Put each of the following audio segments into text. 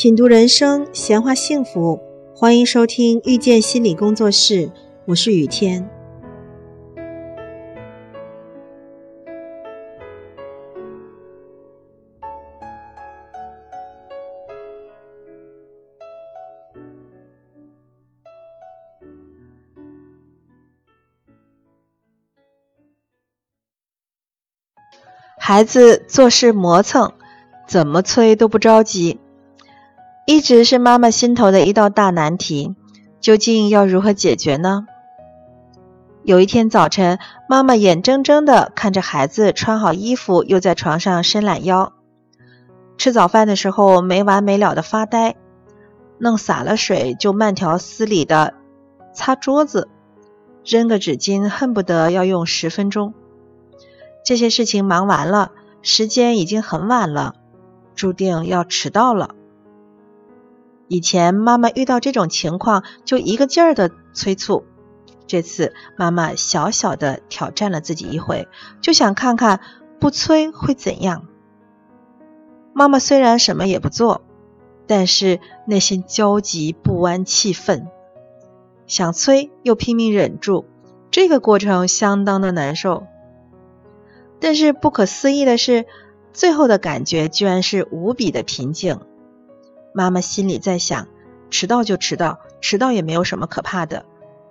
品读人生，闲话幸福，欢迎收听遇见心理工作室，我是雨天。孩子做事磨蹭，怎么催都不着急。一直是妈妈心头的一道大难题，究竟要如何解决呢？有一天早晨，妈妈眼睁睁地看着孩子穿好衣服，又在床上伸懒腰；吃早饭的时候没完没了的发呆，弄洒了水就慢条斯理的擦桌子，扔个纸巾恨不得要用十分钟。这些事情忙完了，时间已经很晚了，注定要迟到了。以前妈妈遇到这种情况就一个劲儿的催促，这次妈妈小小的挑战了自己一回，就想看看不催会怎样。妈妈虽然什么也不做，但是内心焦急不安、气愤，想催又拼命忍住，这个过程相当的难受。但是不可思议的是，最后的感觉居然是无比的平静。妈妈心里在想：迟到就迟到，迟到也没有什么可怕的。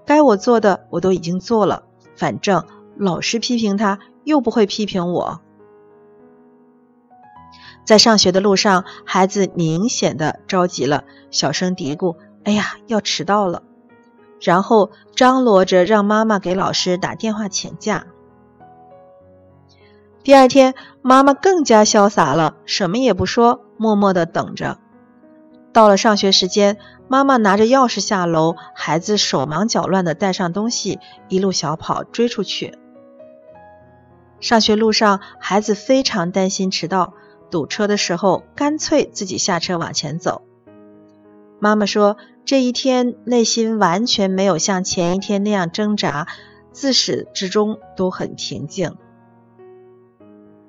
该我做的我都已经做了，反正老师批评他又不会批评我。在上学的路上，孩子明显的着急了，小声嘀咕：“哎呀，要迟到了。”然后张罗着让妈妈给老师打电话请假。第二天，妈妈更加潇洒了，什么也不说，默默的等着。到了上学时间，妈妈拿着钥匙下楼，孩子手忙脚乱的带上东西，一路小跑追出去。上学路上，孩子非常担心迟到，堵车的时候干脆自己下车往前走。妈妈说，这一天内心完全没有像前一天那样挣扎，自始至终都很平静。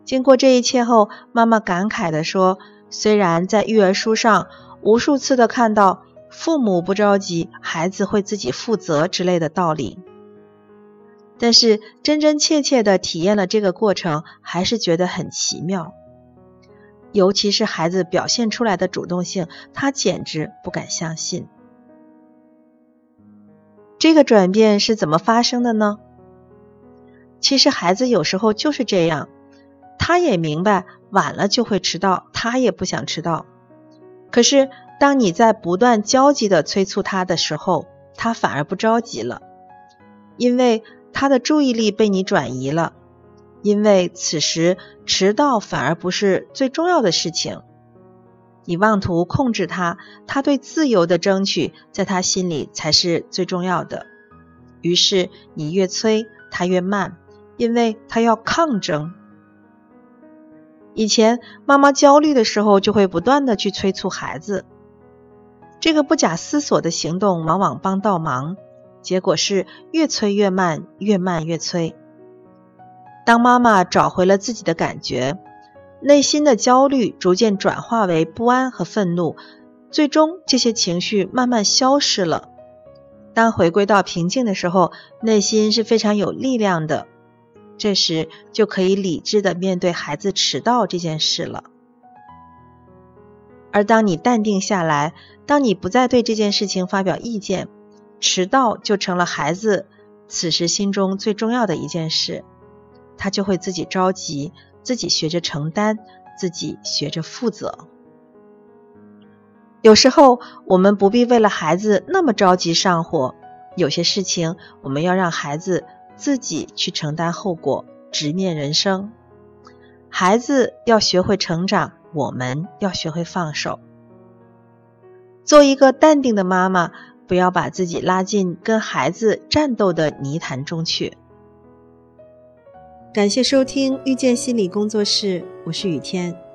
经过这一切后，妈妈感慨地说：“虽然在育儿书上，”无数次的看到父母不着急，孩子会自己负责之类的道理，但是真真切切的体验了这个过程，还是觉得很奇妙。尤其是孩子表现出来的主动性，他简直不敢相信。这个转变是怎么发生的呢？其实孩子有时候就是这样，他也明白晚了就会迟到，他也不想迟到。可是，当你在不断焦急的催促他的时候，他反而不着急了，因为他的注意力被你转移了。因为此时迟到反而不是最重要的事情，你妄图控制他，他对自由的争取，在他心里才是最重要的。于是你越催，他越慢，因为他要抗争。以前妈妈焦虑的时候，就会不断的去催促孩子，这个不假思索的行动往往帮倒忙，结果是越催越慢，越慢越催。当妈妈找回了自己的感觉，内心的焦虑逐渐转化为不安和愤怒，最终这些情绪慢慢消失了。当回归到平静的时候，内心是非常有力量的。这时就可以理智的面对孩子迟到这件事了。而当你淡定下来，当你不再对这件事情发表意见，迟到就成了孩子此时心中最重要的一件事，他就会自己着急，自己学着承担，自己学着负责。有时候我们不必为了孩子那么着急上火，有些事情我们要让孩子。自己去承担后果，直面人生。孩子要学会成长，我们要学会放手。做一个淡定的妈妈，不要把自己拉进跟孩子战斗的泥潭中去。感谢收听遇见心理工作室，我是雨天。